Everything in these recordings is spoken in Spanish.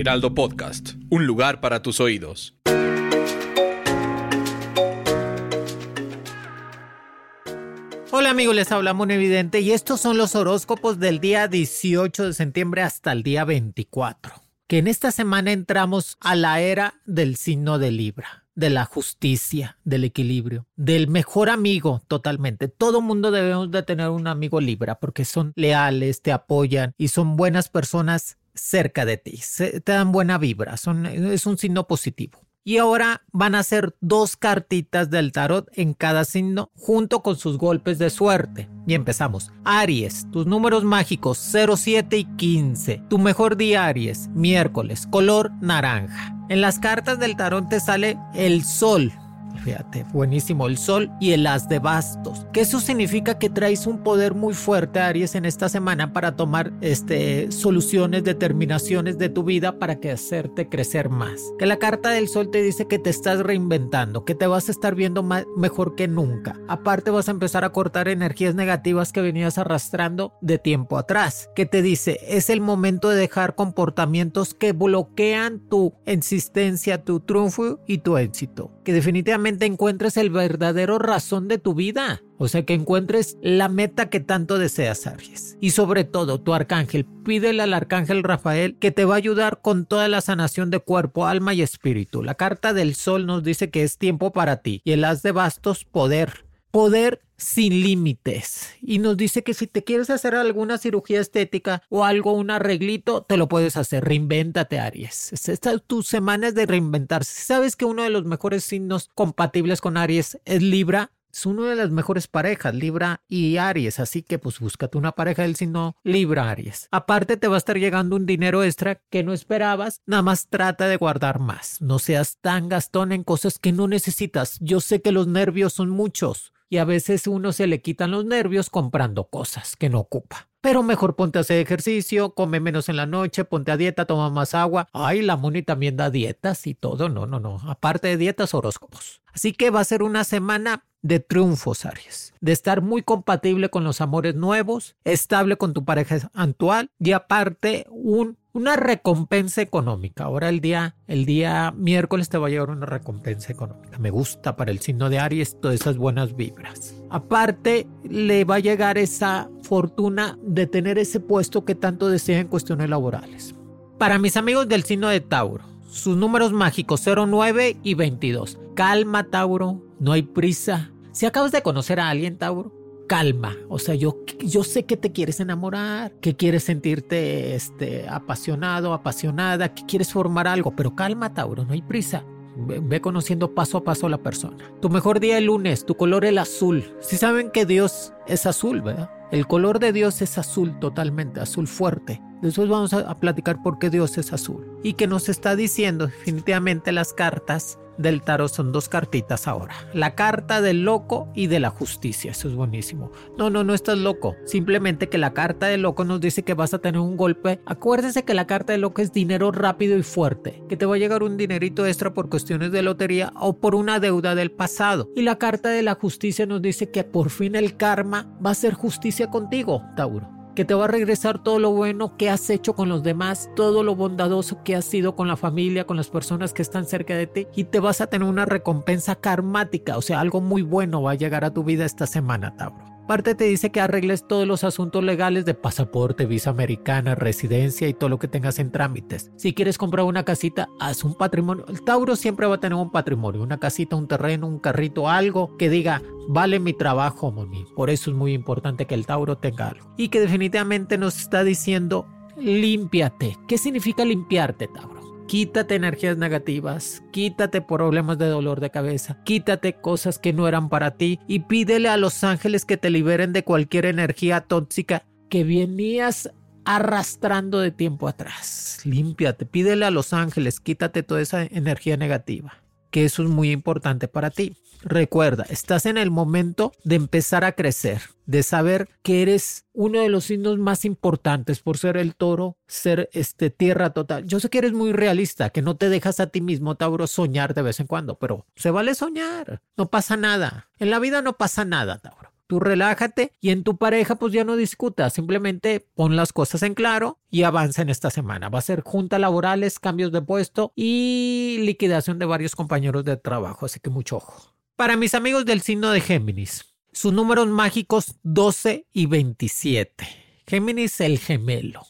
Heraldo Podcast, un lugar para tus oídos. Hola amigos, les habla Mon Evidente y estos son los horóscopos del día 18 de septiembre hasta el día 24. Que en esta semana entramos a la era del signo de Libra, de la justicia, del equilibrio, del mejor amigo totalmente. Todo mundo debemos de tener un amigo Libra porque son leales, te apoyan y son buenas personas cerca de ti. Te dan buena vibra, son, es un signo positivo. Y ahora van a ser dos cartitas del tarot en cada signo junto con sus golpes de suerte. Y empezamos. Aries, tus números mágicos 07 y 15. Tu mejor día Aries, miércoles, color naranja. En las cartas del tarot te sale el sol. Fíjate, buenísimo, el sol y el as de bastos. Que eso significa que traes un poder muy fuerte, Aries, en esta semana para tomar este, soluciones, determinaciones de tu vida para que hacerte crecer más. Que la carta del sol te dice que te estás reinventando, que te vas a estar viendo mejor que nunca. Aparte vas a empezar a cortar energías negativas que venías arrastrando de tiempo atrás. Que te dice, es el momento de dejar comportamientos que bloquean tu existencia, tu triunfo y tu éxito. Que definitivamente encuentres el verdadero razón de tu vida. O sea, que encuentres la meta que tanto deseas, Aries. Y sobre todo, tu arcángel, pídele al arcángel Rafael que te va a ayudar con toda la sanación de cuerpo, alma y espíritu. La carta del sol nos dice que es tiempo para ti. Y el as de bastos, poder. Poder sin límites. Y nos dice que si te quieres hacer alguna cirugía estética o algo, un arreglito, te lo puedes hacer. Reinvéntate, Aries. Esta es tu semana es de reinventarse. ¿Sabes que uno de los mejores signos compatibles con Aries es Libra? Es uno de las mejores parejas, Libra y Aries. Así que pues búscate una pareja del signo Libra Aries. Aparte te va a estar llegando un dinero extra que no esperabas. Nada más trata de guardar más. No seas tan gastón en cosas que no necesitas. Yo sé que los nervios son muchos y a veces uno se le quitan los nervios comprando cosas que no ocupa. Pero mejor ponte a hacer ejercicio, come menos en la noche, ponte a dieta, toma más agua. Ay, la Moni también da dietas y todo. No, no, no. Aparte de dietas, horóscopos. Así que va a ser una semana de triunfos, Aries. De estar muy compatible con los amores nuevos, estable con tu pareja actual y aparte un una recompensa económica. Ahora el día, el día miércoles te va a llegar una recompensa económica. Me gusta para el signo de Aries todas esas buenas vibras. Aparte, le va a llegar esa fortuna de tener ese puesto que tanto desea en cuestiones laborales. Para mis amigos del signo de Tauro, sus números mágicos 09 y 22. Calma, Tauro, no hay prisa. Si acabas de conocer a alguien, Tauro, calma. O sea, yo, yo sé que te quieres enamorar, que quieres sentirte este, apasionado, apasionada, que quieres formar algo, pero calma, Tauro, no hay prisa. Ve, conociendo paso a paso la persona. Tu mejor día el lunes, tu color el azul. Si saben que Dios es azul, ¿verdad? El color de Dios es azul totalmente, azul fuerte. Después vamos a platicar por qué Dios es azul. Y que nos está diciendo definitivamente las cartas del tarot son dos cartitas ahora. La carta del loco y de la justicia. Eso es buenísimo. No, no, no estás loco. Simplemente que la carta del loco nos dice que vas a tener un golpe. Acuérdense que la carta del loco es dinero rápido y fuerte. Que te va a llegar un dinerito extra por cuestiones de lotería o por una deuda del pasado. Y la carta de la justicia nos dice que por fin el karma va a ser justicia contigo, Tauro que te va a regresar todo lo bueno que has hecho con los demás, todo lo bondadoso que has sido con la familia, con las personas que están cerca de ti y te vas a tener una recompensa karmática, o sea, algo muy bueno va a llegar a tu vida esta semana, Tauro. Aparte te dice que arregles todos los asuntos legales de pasaporte, visa americana, residencia y todo lo que tengas en trámites. Si quieres comprar una casita, haz un patrimonio. El Tauro siempre va a tener un patrimonio, una casita, un terreno, un carrito, algo que diga, vale mi trabajo, Moni. Por eso es muy importante que el Tauro tenga algo. Y que definitivamente nos está diciendo, límpiate. ¿Qué significa limpiarte, Tauro? Quítate energías negativas, quítate problemas de dolor de cabeza, quítate cosas que no eran para ti y pídele a los ángeles que te liberen de cualquier energía tóxica que venías arrastrando de tiempo atrás. Límpiate, pídele a los ángeles, quítate toda esa energía negativa, que eso es muy importante para ti. Recuerda, estás en el momento de empezar a crecer, de saber que eres uno de los signos más importantes por ser el toro, ser este tierra total. Yo sé que eres muy realista, que no te dejas a ti mismo, Tauro, soñar de vez en cuando, pero se vale soñar, no pasa nada. En la vida no pasa nada, Tauro. Tú relájate y en tu pareja pues ya no discutas, simplemente pon las cosas en claro y avanza en esta semana. Va a ser junta laborales, cambios de puesto y liquidación de varios compañeros de trabajo, así que mucho ojo. Para mis amigos del signo de Géminis, sus números mágicos 12 y 27. Géminis el gemelo.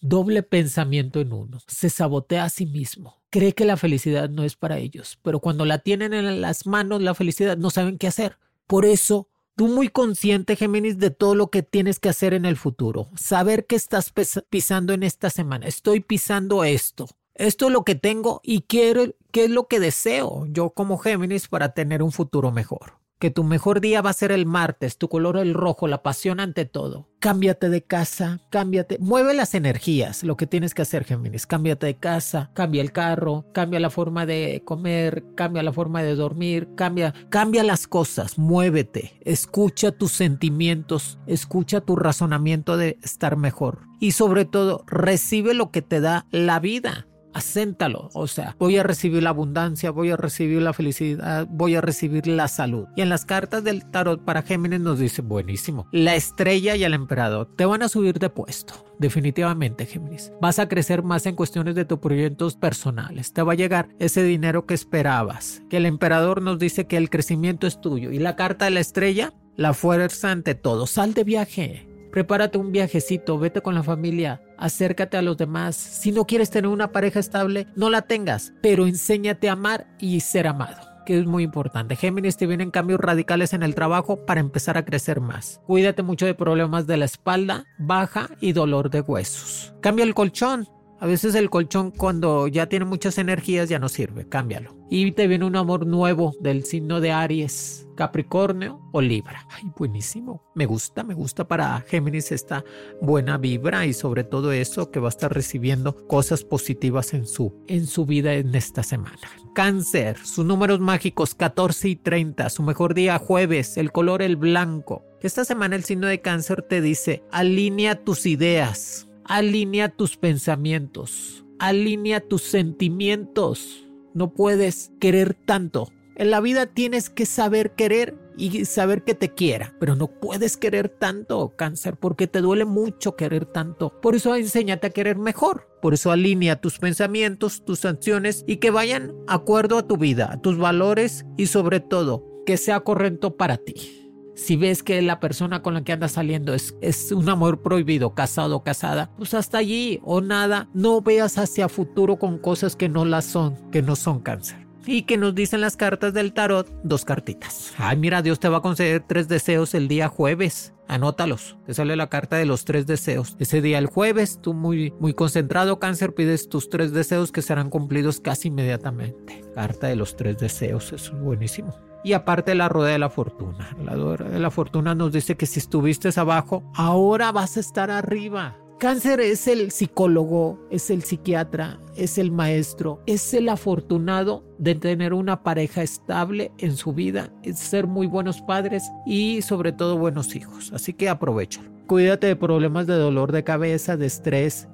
Doble pensamiento en uno. Se sabotea a sí mismo. Cree que la felicidad no es para ellos, pero cuando la tienen en las manos la felicidad no saben qué hacer. Por eso Tú muy consciente, Géminis, de todo lo que tienes que hacer en el futuro. Saber que estás pisando en esta semana. Estoy pisando esto. Esto es lo que tengo y quiero, qué es lo que deseo yo como Géminis para tener un futuro mejor que tu mejor día va a ser el martes, tu color el rojo, la pasión ante todo. Cámbiate de casa, cámbiate, mueve las energías, lo que tienes que hacer, Géminis. Cámbiate de casa, cambia el carro, cambia la forma de comer, cambia la forma de dormir, cambia, cambia las cosas, muévete, escucha tus sentimientos, escucha tu razonamiento de estar mejor y sobre todo recibe lo que te da la vida acéntalo. O sea, voy a recibir la abundancia, voy a recibir la felicidad, voy a recibir la salud. Y en las cartas del tarot para Géminis nos dice, buenísimo, la estrella y el emperador te van a subir de puesto. Definitivamente, Géminis. Vas a crecer más en cuestiones de tus proyectos personales. Te va a llegar ese dinero que esperabas. Que el emperador nos dice que el crecimiento es tuyo. Y la carta de la estrella, la fuerza ante todo. Sal de viaje prepárate un viajecito, vete con la familia, acércate a los demás. Si no quieres tener una pareja estable, no la tengas, pero enséñate a amar y ser amado que es muy importante. Géminis te vienen cambios radicales en el trabajo para empezar a crecer más. Cuídate mucho de problemas de la espalda baja y dolor de huesos. Cambia el colchón. A veces el colchón cuando ya tiene muchas energías ya no sirve, cámbialo. Y te viene un amor nuevo del signo de Aries, Capricornio o Libra. Ay, buenísimo. Me gusta, me gusta para Géminis esta buena vibra y sobre todo eso que va a estar recibiendo cosas positivas en su, en su vida en esta semana. Cáncer, sus números mágicos 14 y 30, su mejor día jueves, el color el blanco. Esta semana el signo de cáncer te dice, alinea tus ideas Alinea tus pensamientos, alinea tus sentimientos. No puedes querer tanto. En la vida tienes que saber querer y saber que te quiera, pero no puedes querer tanto, cáncer, porque te duele mucho querer tanto. Por eso enséñate a querer mejor. Por eso alinea tus pensamientos, tus acciones y que vayan acuerdo a tu vida, a tus valores y sobre todo que sea correcto para ti. Si ves que la persona con la que andas saliendo es, es un amor prohibido, casado o casada, pues hasta allí o nada. No veas hacia futuro con cosas que no las son, que no son cáncer. Y que nos dicen las cartas del tarot, dos cartitas. Ay, mira, Dios te va a conceder tres deseos el día jueves. Anótalos. Te sale la carta de los tres deseos. Ese día, el jueves, tú muy, muy concentrado, cáncer, pides tus tres deseos que serán cumplidos casi inmediatamente. Carta de los tres deseos. Eso es buenísimo y aparte la rueda de la fortuna. La rueda de la fortuna nos dice que si estuviste abajo, ahora vas a estar arriba. Cáncer es el psicólogo, es el psiquiatra, es el maestro, es el afortunado de tener una pareja estable en su vida, es ser muy buenos padres y sobre todo buenos hijos. Así que aprovechalo. Cuídate de problemas de dolor de cabeza, de estrés.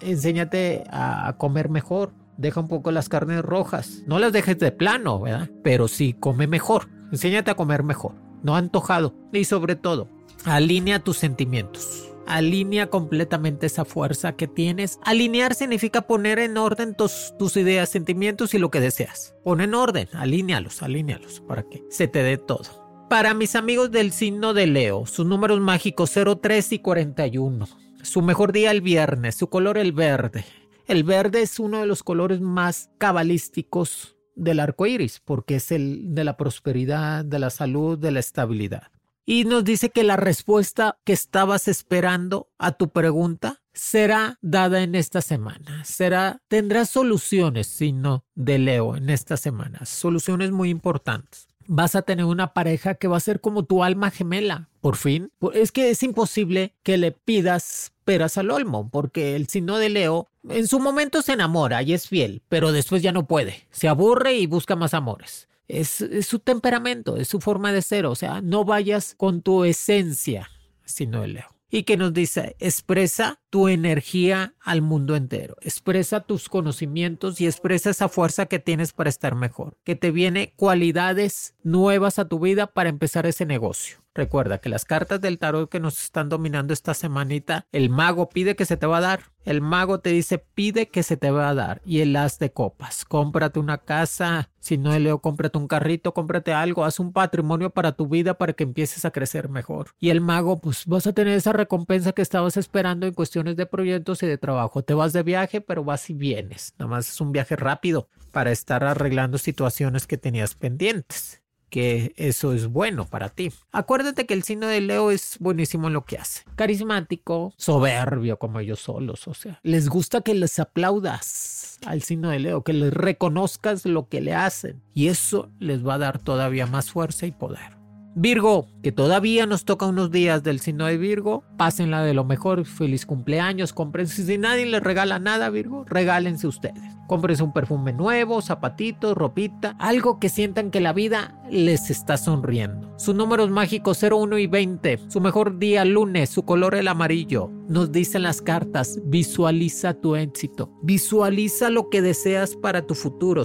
enséñate a comer mejor deja un poco las carnes rojas. No las dejes de plano, ¿verdad? Pero sí come mejor. Enséñate a comer mejor. No antojado. Y sobre todo, alinea tus sentimientos. Alinea completamente esa fuerza que tienes. Alinear significa poner en orden tus, ideas, sentimientos y lo que deseas. Pon en orden, alínealos, alínealos para que se te dé todo. Para mis amigos del signo de Leo, sus números mágicos 03 y 41. Su mejor día el viernes, su color el verde. El verde es uno de los colores más cabalísticos del arco iris, porque es el de la prosperidad, de la salud, de la estabilidad. Y nos dice que la respuesta que estabas esperando a tu pregunta será dada en esta semana. Será, tendrás soluciones, sino de Leo, en esta semana. Soluciones muy importantes. vas a tener una pareja que va a ser como tu alma gemela, por fin. Es que es imposible que le pidas peras al olmo, porque el signo de Leo en su momento se enamora y es fiel, pero después ya no puede, se aburre y busca más amores. Es, es su temperamento, es su forma de ser, o sea, no vayas con tu esencia, sino de Leo y que nos dice, expresa tu energía al mundo entero, expresa tus conocimientos y expresa esa fuerza que tienes para estar mejor, que te viene cualidades nuevas a tu vida para empezar ese negocio. Recuerda que las cartas del tarot que nos están dominando esta semanita, el mago pide que se te va a dar. El mago te dice pide que se te va a dar. Y el as de copas, cómprate una casa. Si no es Leo, cómprate un carrito, cómprate algo. Haz un patrimonio para tu vida para que empieces a crecer mejor. Y el mago, pues vas a tener esa recompensa que estabas esperando en de proyectos y de trabajo. Te vas de viaje, pero vas y vienes. Nada más es un viaje rápido para estar arreglando situaciones que tenías pendientes que eso es bueno para ti. Acuérdate que el signo de Leo es buenísimo en lo que hace. Carismático, soberbio como ellos solos, o sea, les gusta que les aplaudas al signo de Leo, que les reconozcas lo que le hacen y eso les va a dar todavía más fuerza y poder. Virgo, que todavía nos toca unos días del signo de Virgo, pásenla de lo mejor, feliz cumpleaños, cómprense, si nadie les regala nada, Virgo, regálense ustedes. Cómprense un perfume nuevo, zapatitos, ropita, algo que sientan que la vida les está sonriendo. Su números mágicos 01 y 20, su mejor día lunes, su color el amarillo. Nos dicen las cartas, visualiza tu éxito, visualiza lo que deseas para tu futuro.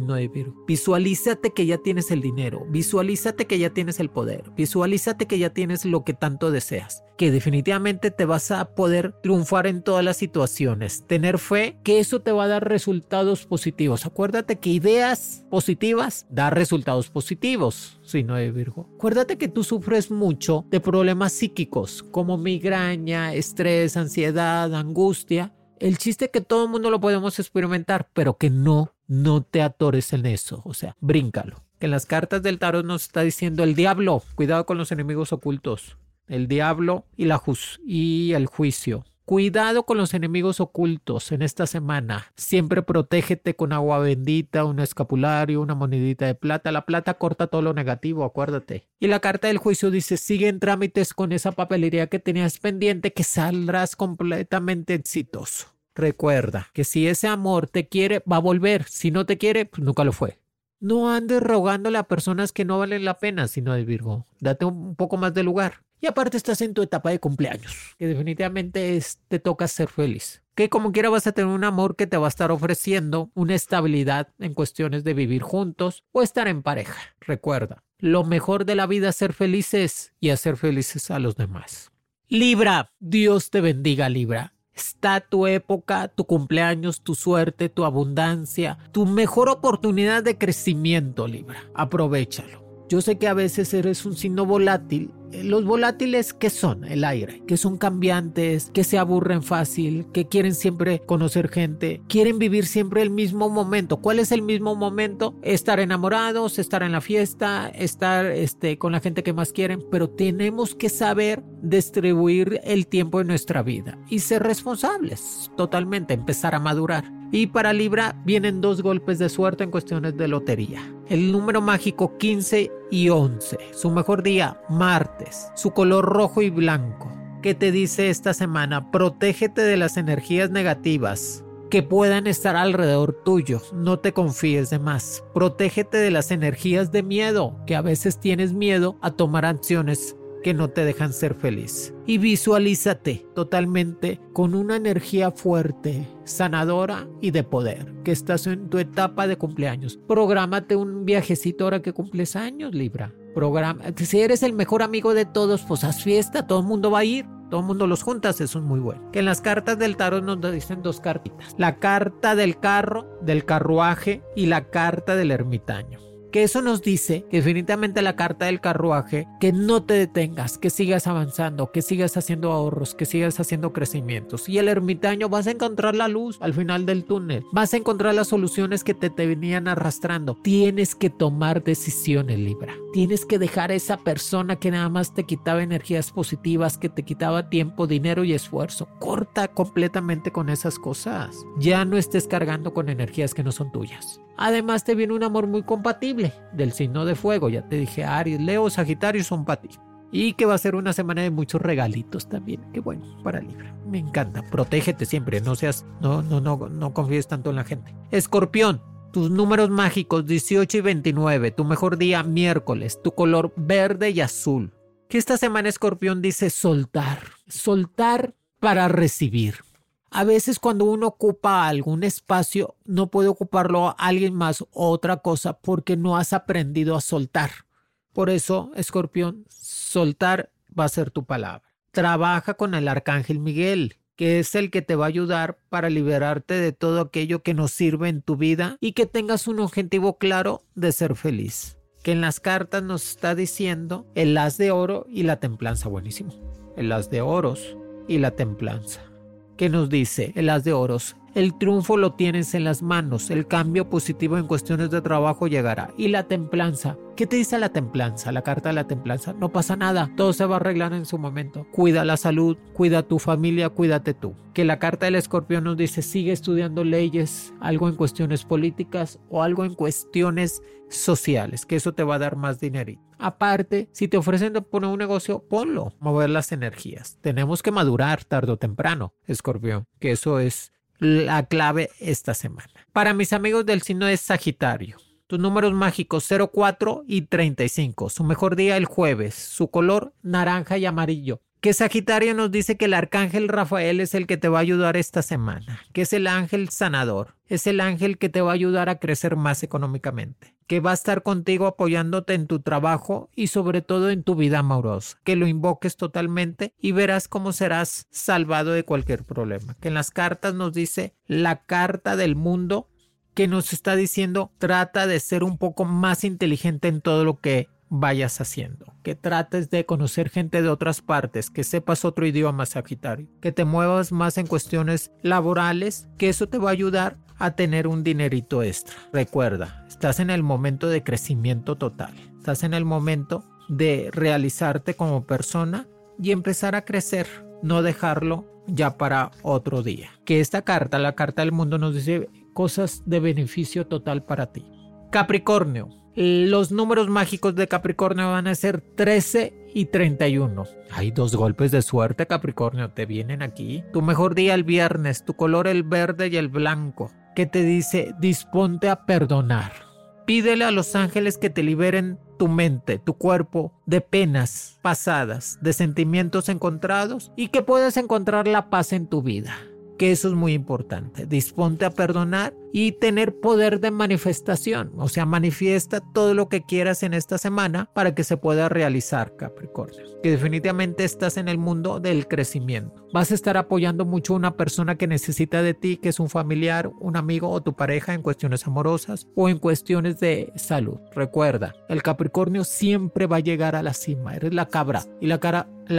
No de Virgo. Visualízate que ya tienes el dinero, visualízate que ya tienes el poder, visualízate que ya tienes lo que tanto deseas, que definitivamente te vas a poder triunfar en todas las situaciones, tener fe que eso te va a dar resultados positivos. Acuérdate que ideas positivas dan resultados positivos, si no de Virgo. Acuérdate que tú sufres mucho de problemas psíquicos como migraña, estrés, ansiedad, angustia. El chiste que todo el mundo lo podemos experimentar, pero que no no te atores en eso, o sea, bríncalo. Que en las cartas del tarot nos está diciendo el diablo, cuidado con los enemigos ocultos, el diablo y, la y el juicio. Cuidado con los enemigos ocultos en esta semana. Siempre protégete con agua bendita, un escapulario, una monedita de plata. La plata corta todo lo negativo, acuérdate. Y la carta del juicio dice, sigue en trámites con esa papelería que tenías pendiente que saldrás completamente exitoso. Recuerda que si ese amor te quiere, va a volver. Si no te quiere, pues nunca lo fue. No andes rogándole a personas que no valen la pena, sino de Virgo. Date un poco más de lugar. Y aparte estás en tu etapa de cumpleaños, que definitivamente te toca ser feliz. Que como quiera vas a tener un amor que te va a estar ofreciendo una estabilidad en cuestiones de vivir juntos o estar en pareja. Recuerda, lo mejor de la vida es ser felices y hacer felices a los demás. Libra, Dios te bendiga Libra. Está tu época, tu cumpleaños, tu suerte, tu abundancia, tu mejor oportunidad de crecimiento, Libra. Aprovechalo. Yo sé que a veces eres un signo volátil. Eh, los volátiles, ¿qué son? El aire, que son cambiantes, que se aburren fácil, que quieren siempre conocer gente, quieren vivir siempre el mismo momento. ¿Cuál es el mismo momento? Estar enamorados, estar en la fiesta, estar este, con la gente que más quieren, pero tenemos que saber distribuir el tiempo de nuestra vida y ser responsables totalmente, empezar a madurar. Y para Libra vienen dos golpes de suerte en cuestiones de lotería. El número mágico 15 y 11. Su mejor día, martes. Su color rojo y blanco. ¿Qué te dice esta semana? Protégete de las energías negativas que puedan estar alrededor tuyo. No te confíes de más. Protégete de las energías de miedo, que a veces tienes miedo a tomar acciones que no te dejan ser feliz. Y visualízate totalmente con una energía fuerte, sanadora y de poder, que estás en tu etapa de cumpleaños. Prográmate un viajecito ahora que cumples años, Libra. Programa, si eres el mejor amigo de todos, pues haz fiesta, todo el mundo va a ir. Todo el mundo los juntas, eso es muy bueno. Que en las cartas del tarot nos dicen dos cartitas. La carta del carro, del carruaje y la carta del ermitaño que eso nos dice que definitivamente la carta del carruaje, que no te detengas, que sigas avanzando, que sigas haciendo ahorros, que sigas haciendo crecimientos. Y el ermitaño vas a encontrar la luz al final del túnel, vas a encontrar las soluciones que te, te venían arrastrando. Tienes que tomar decisiones, Libra. Tienes que dejar a esa persona que nada más te quitaba energías positivas, que te quitaba tiempo, dinero y esfuerzo. Corta completamente con esas cosas. Ya no estés cargando con energías que no son tuyas. Además te viene un amor muy compatible del signo de fuego. Ya te dije, Aries, Leo, Sagitario son para ti. Y que va a ser una semana de muchos regalitos también. Qué bueno para Libra. Me encanta. Protégete siempre. No seas, no, no, no, no confíes tanto en la gente. Escorpión. Tus números mágicos 18 y 29. Tu mejor día miércoles. Tu color verde y azul. Que esta semana Escorpión dice soltar. Soltar para recibir. A veces cuando uno ocupa algún espacio, no puede ocuparlo a alguien más o otra cosa porque no has aprendido a soltar. Por eso, escorpión, soltar va a ser tu palabra. Trabaja con el arcángel Miguel, que es el que te va a ayudar para liberarte de todo aquello que no sirve en tu vida y que tengas un objetivo claro de ser feliz. Que en las cartas nos está diciendo el as de oro y la templanza. Buenísimo. El as de oros y la templanza que nos dice el as de oros. El triunfo lo tienes en las manos, el cambio positivo en cuestiones de trabajo llegará. Y la templanza, ¿qué te dice la templanza? La carta de la templanza, no pasa nada, todo se va a arreglar en su momento. Cuida la salud, cuida tu familia, cuídate tú. Que la carta del escorpión nos dice, sigue estudiando leyes, algo en cuestiones políticas o algo en cuestiones sociales, que eso te va a dar más dinerito. Aparte, si te ofrecen poner un negocio, ponlo, mover las energías. Tenemos que madurar tarde o temprano, escorpión, que eso es la clave esta semana. Para mis amigos del signo de Sagitario, tus números mágicos 04 y 35. Su mejor día el jueves. Su color naranja y amarillo. Que Sagitario nos dice que el arcángel Rafael es el que te va a ayudar esta semana, que es el ángel sanador, es el ángel que te va a ayudar a crecer más económicamente que va a estar contigo apoyándote en tu trabajo y sobre todo en tu vida amorosa, que lo invoques totalmente y verás cómo serás salvado de cualquier problema. Que en las cartas nos dice la carta del mundo que nos está diciendo trata de ser un poco más inteligente en todo lo que vayas haciendo, que trates de conocer gente de otras partes, que sepas otro idioma Sagitario, que te muevas más en cuestiones laborales, que eso te va a ayudar a tener un dinerito extra. Recuerda, estás en el momento de crecimiento total, estás en el momento de realizarte como persona y empezar a crecer, no dejarlo ya para otro día. Que esta carta, la carta del mundo, nos dice cosas de beneficio total para ti. Capricornio, los números mágicos de Capricornio van a ser 13 y 31. Hay dos golpes de suerte, Capricornio, te vienen aquí. Tu mejor día el viernes, tu color el verde y el blanco. Que te dice, disponte a perdonar. Pídele a los ángeles que te liberen tu mente, tu cuerpo de penas pasadas, de sentimientos encontrados y que puedas encontrar la paz en tu vida que eso es muy importante. Disponte a perdonar y tener poder de manifestación. O sea, manifiesta todo lo que quieras en esta semana para que se pueda realizar, Capricornio. Que definitivamente estás en el mundo del crecimiento. Vas a estar apoyando mucho a una persona que necesita de ti, que es un familiar, un amigo o tu pareja en cuestiones amorosas o en cuestiones de salud. Recuerda, el Capricornio siempre va a llegar a la cima. Eres la cabra y la,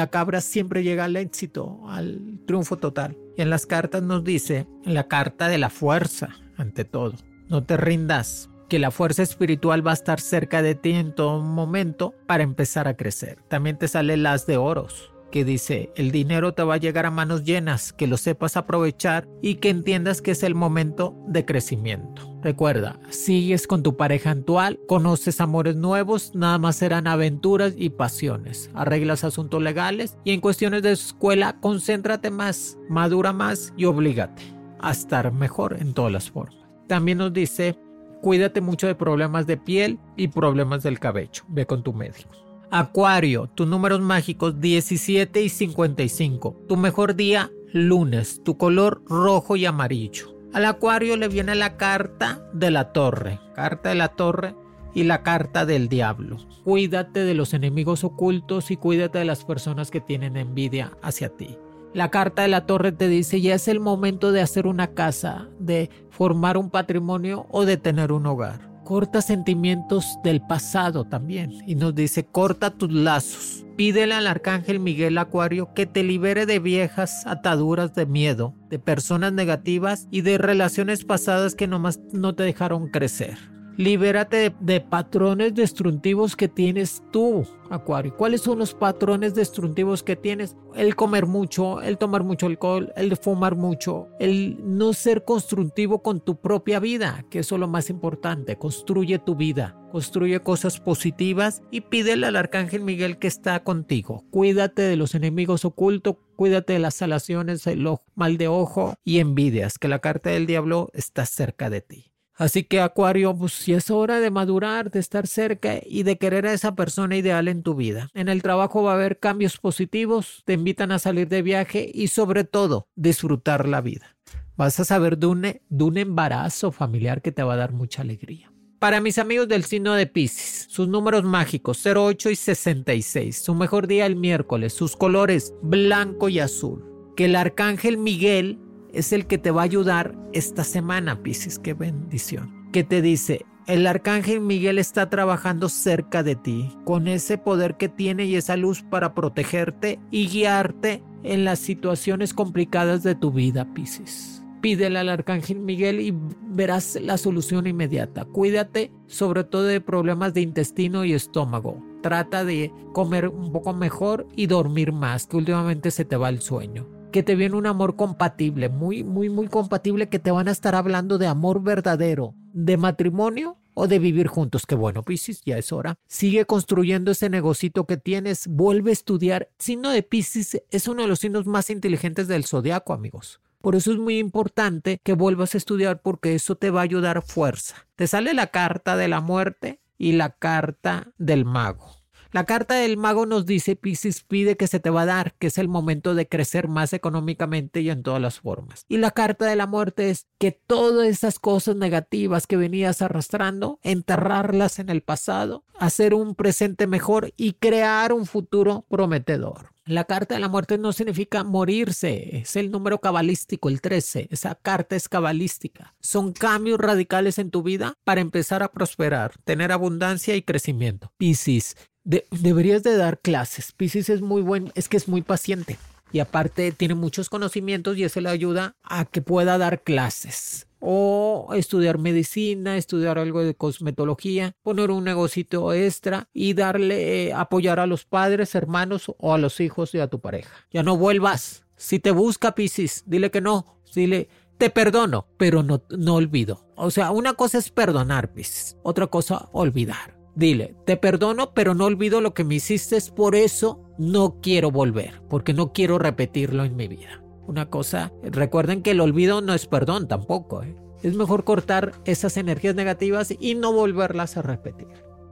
cabra siempre llega al éxito, al triunfo total. Y en las cartas nos dice, la carta de la fuerza, ante todo, no te rindas, que la fuerza espiritual va a estar cerca de ti en todo momento para empezar a crecer. También te sale las de oros, que dice, el dinero te va a llegar a manos llenas, que lo sepas aprovechar y que entiendas que es el momento de crecimiento. Recuerda, sigues con tu pareja actual, conoces amores nuevos, nada más serán aventuras y pasiones. Arreglas asuntos legales y en cuestiones de escuela, concéntrate más, madura más y oblígate a estar mejor en todas las formas. También nos dice, cuídate mucho de problemas de piel y problemas del cabello. Ve con tu médico. Acuario, tus números mágicos 17 y 55. Tu mejor día, lunes. Tu color rojo y amarillo. Al Acuario le viene la carta de la torre. Carta de la torre y la carta del diablo. Cuídate de los enemigos ocultos y cuídate de las personas que tienen envidia hacia ti. La carta de la torre te dice ya es el momento de hacer una casa, de formar un patrimonio o de tener un hogar corta sentimientos del pasado también y nos dice corta tus lazos. Pídele al arcángel Miguel Acuario que te libere de viejas ataduras de miedo, de personas negativas y de relaciones pasadas que nomás no te dejaron crecer. Libérate de, patrones destructivos que tienes tú, Acuario. ¿Cuáles son los patrones destructivos que tienes? El comer mucho, el tomar mucho alcohol, el fumar mucho, el no ser constructivo con tu propia vida, que eso es lo más importante. Construye tu vida, construye cosas positivas y pídele al Arcángel Miguel que está contigo. Cuídate de los enemigos ocultos, cuídate de las salaciones, el mal de ojo y envidias, que la carta del diablo está cerca de ti. Así que Acuario, pues si es hora de madurar, de estar cerca y de querer a esa persona ideal en tu vida. En el trabajo va a haber cambios positivos, te invitan a salir de viaje y sobre todo disfrutar la vida. Vas a saber de un, de un embarazo familiar que te va a dar mucha alegría. Para mis amigos del signo de Pisces, sus números mágicos 08 y 66, su mejor día el miércoles, sus colores blanco y azul. Que el arcángel Miguel es el que te va a ayudar esta semana, Pisces. Qué bendición. Que te dice, el arcángel Miguel está trabajando cerca de ti, con ese poder que tiene y esa luz para protegerte y guiarte en las situaciones complicadas de tu vida, Pisces. Pídele al arcángel Miguel y verás la solución inmediata. Cuídate sobre todo de problemas de intestino y estómago. Trata de comer un poco mejor y dormir más, que últimamente se te va el sueño que te viene un amor compatible, muy, muy, muy compatible, que te van a estar hablando de amor verdadero, de matrimonio o de vivir juntos. Que bueno, Piscis, ya es hora. Sigue construyendo ese negocito que tienes, vuelve a estudiar. Signo de Piscis es uno de los signos más inteligentes del zodiaco, amigos. Por eso es muy importante que vuelvas a estudiar porque eso te va a ayudar fuerza. Te sale la carta de la muerte y la carta del mago. La carta del mago nos dice, Piscis pide que se te va a dar, que es el momento de crecer más económicamente y en todas las formas. Y la carta de la muerte es que todas esas cosas negativas que venías arrastrando, enterrarlas en el pasado, hacer un presente mejor y crear un futuro prometedor. La carta de la muerte no significa morirse, es el número cabalístico, el 13. Esa carta es cabalística. Son cambios radicales en tu vida para empezar a prosperar, tener abundancia y crecimiento. Piscis, deberías de dar clases. Pisces es muy buen, es que es muy paciente y aparte tiene muchos conocimientos y eso le ayuda a que pueda dar clases o estudiar medicina, estudiar algo de cosmetología, poner un negocito extra y darle, eh, apoyar a los padres, hermanos o a los hijos y a tu pareja. Ya no vuelvas. Si te busca Pisces, dile que no. Dile, te perdono, pero no, no olvido. O sea, una cosa es perdonar, Pisces. Otra cosa, olvidar. Dile, te perdono, pero no olvido lo que me hiciste, por eso no quiero volver, porque no quiero repetirlo en mi vida. Una cosa, recuerden que el olvido no es perdón tampoco. ¿eh? Es mejor cortar esas energías negativas y no volverlas a repetir.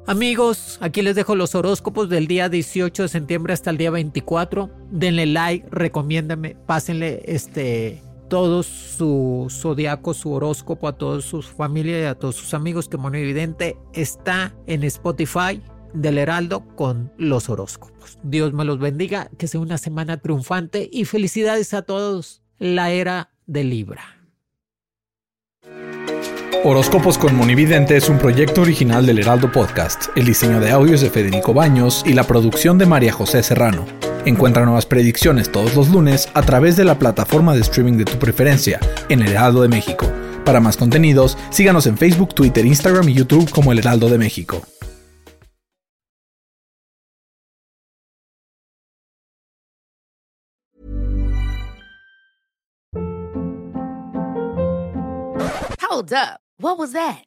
Amigos, aquí les dejo los horóscopos del día 18 de septiembre hasta el día 24. Denle like, recomiéndame, pásenle este todo su zodiaco, su horóscopo a todos sus familias y a todos sus amigos que Mono Evidente está en Spotify del Heraldo con los horóscopos. Dios me los bendiga, que sea una semana triunfante y felicidades a todos. La era de Libra. Horóscopos con Monividente es un proyecto original del Heraldo Podcast. El diseño de audios de Federico Baños y la producción de María José Serrano. Encuentra nuevas predicciones todos los lunes a través de la plataforma de streaming de tu preferencia en El Heraldo de México. Para más contenidos, síganos en Facebook, Twitter, Instagram y YouTube como El Heraldo de México. Hold up. What was that?